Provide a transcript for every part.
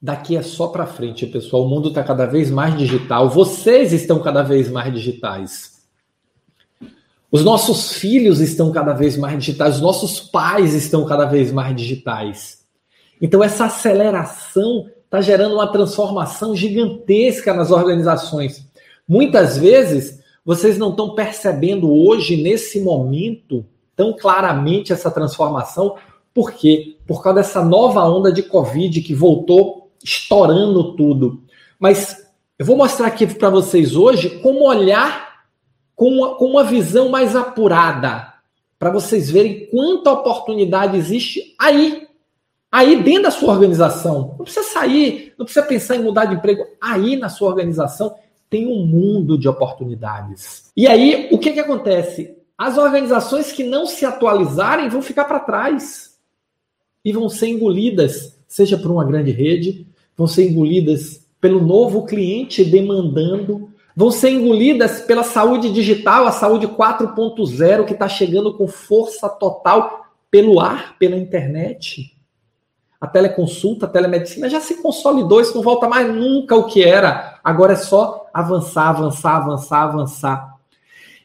daqui é só para frente, pessoal. O mundo está cada vez mais digital. Vocês estão cada vez mais digitais. Os nossos filhos estão cada vez mais digitais. Os nossos pais estão cada vez mais digitais. Então, essa aceleração está gerando uma transformação gigantesca nas organizações. Muitas vezes, vocês não estão percebendo hoje, nesse momento, tão claramente essa transformação. Por quê? Por causa dessa nova onda de Covid que voltou estourando tudo. Mas eu vou mostrar aqui para vocês hoje como olhar com uma, com uma visão mais apurada, para vocês verem quanta oportunidade existe aí Aí dentro da sua organização, não precisa sair, não precisa pensar em mudar de emprego. Aí na sua organização tem um mundo de oportunidades. E aí o que, que acontece? As organizações que não se atualizarem vão ficar para trás e vão ser engolidas, seja por uma grande rede, vão ser engolidas pelo novo cliente demandando, vão ser engolidas pela saúde digital, a saúde 4.0 que está chegando com força total pelo ar, pela internet a teleconsulta, a telemedicina já se consolidou, isso não volta mais nunca o que era. Agora é só avançar, avançar, avançar, avançar.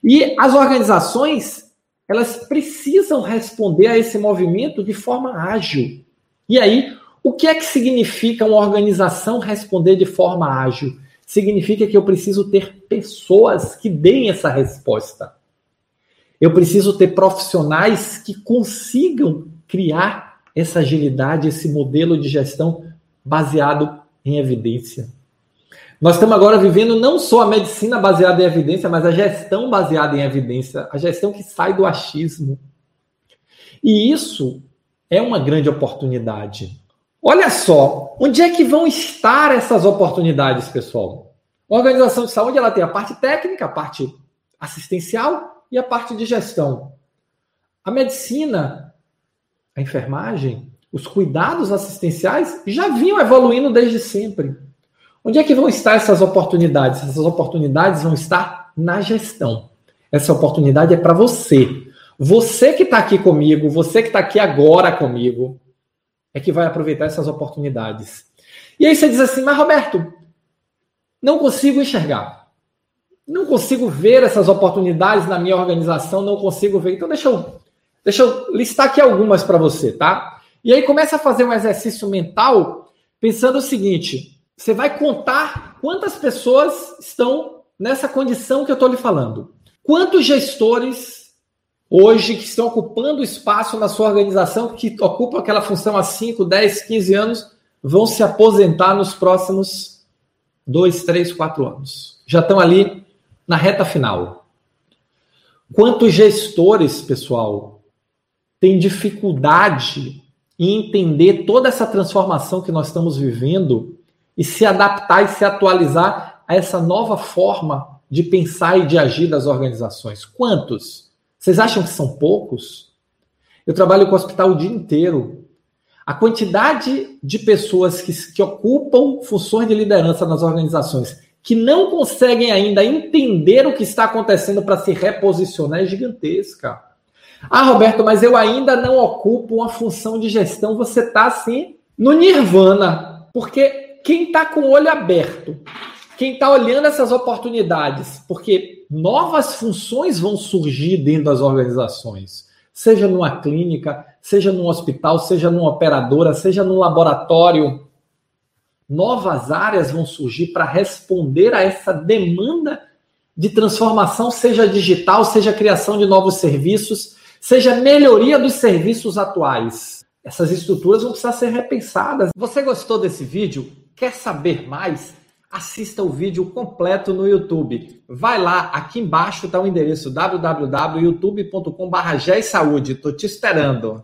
E as organizações, elas precisam responder a esse movimento de forma ágil. E aí, o que é que significa uma organização responder de forma ágil? Significa que eu preciso ter pessoas que deem essa resposta. Eu preciso ter profissionais que consigam criar essa agilidade, esse modelo de gestão baseado em evidência. Nós estamos agora vivendo não só a medicina baseada em evidência, mas a gestão baseada em evidência, a gestão que sai do achismo. E isso é uma grande oportunidade. Olha só, onde é que vão estar essas oportunidades, pessoal? A organização de saúde ela tem a parte técnica, a parte assistencial e a parte de gestão. A medicina a enfermagem, os cuidados assistenciais já vinham evoluindo desde sempre. Onde é que vão estar essas oportunidades? Essas oportunidades vão estar na gestão. Essa oportunidade é para você. Você que está aqui comigo, você que está aqui agora comigo, é que vai aproveitar essas oportunidades. E aí você diz assim, mas Roberto, não consigo enxergar. Não consigo ver essas oportunidades na minha organização, não consigo ver. Então deixa eu Deixa eu listar aqui algumas para você, tá? E aí começa a fazer um exercício mental pensando o seguinte: você vai contar quantas pessoas estão nessa condição que eu estou lhe falando. Quantos gestores hoje que estão ocupando espaço na sua organização, que ocupam aquela função há 5, 10, 15 anos, vão se aposentar nos próximos 2, 3, 4 anos? Já estão ali na reta final. Quantos gestores, pessoal, tem dificuldade em entender toda essa transformação que nós estamos vivendo e se adaptar e se atualizar a essa nova forma de pensar e de agir das organizações. Quantos? Vocês acham que são poucos? Eu trabalho com o hospital o dia inteiro. A quantidade de pessoas que, que ocupam funções de liderança nas organizações que não conseguem ainda entender o que está acontecendo para se reposicionar é gigantesca. Ah, Roberto, mas eu ainda não ocupo uma função de gestão. Você está assim no nirvana, porque quem está com o olho aberto, quem está olhando essas oportunidades, porque novas funções vão surgir dentro das organizações, seja numa clínica, seja num hospital, seja numa operadora, seja num laboratório. Novas áreas vão surgir para responder a essa demanda de transformação, seja digital, seja criação de novos serviços seja melhoria dos serviços atuais. Essas estruturas vão precisar ser repensadas. Você gostou desse vídeo? Quer saber mais? Assista o vídeo completo no YouTube. Vai lá, aqui embaixo está o endereço www.youtube.com.br. Estou te esperando.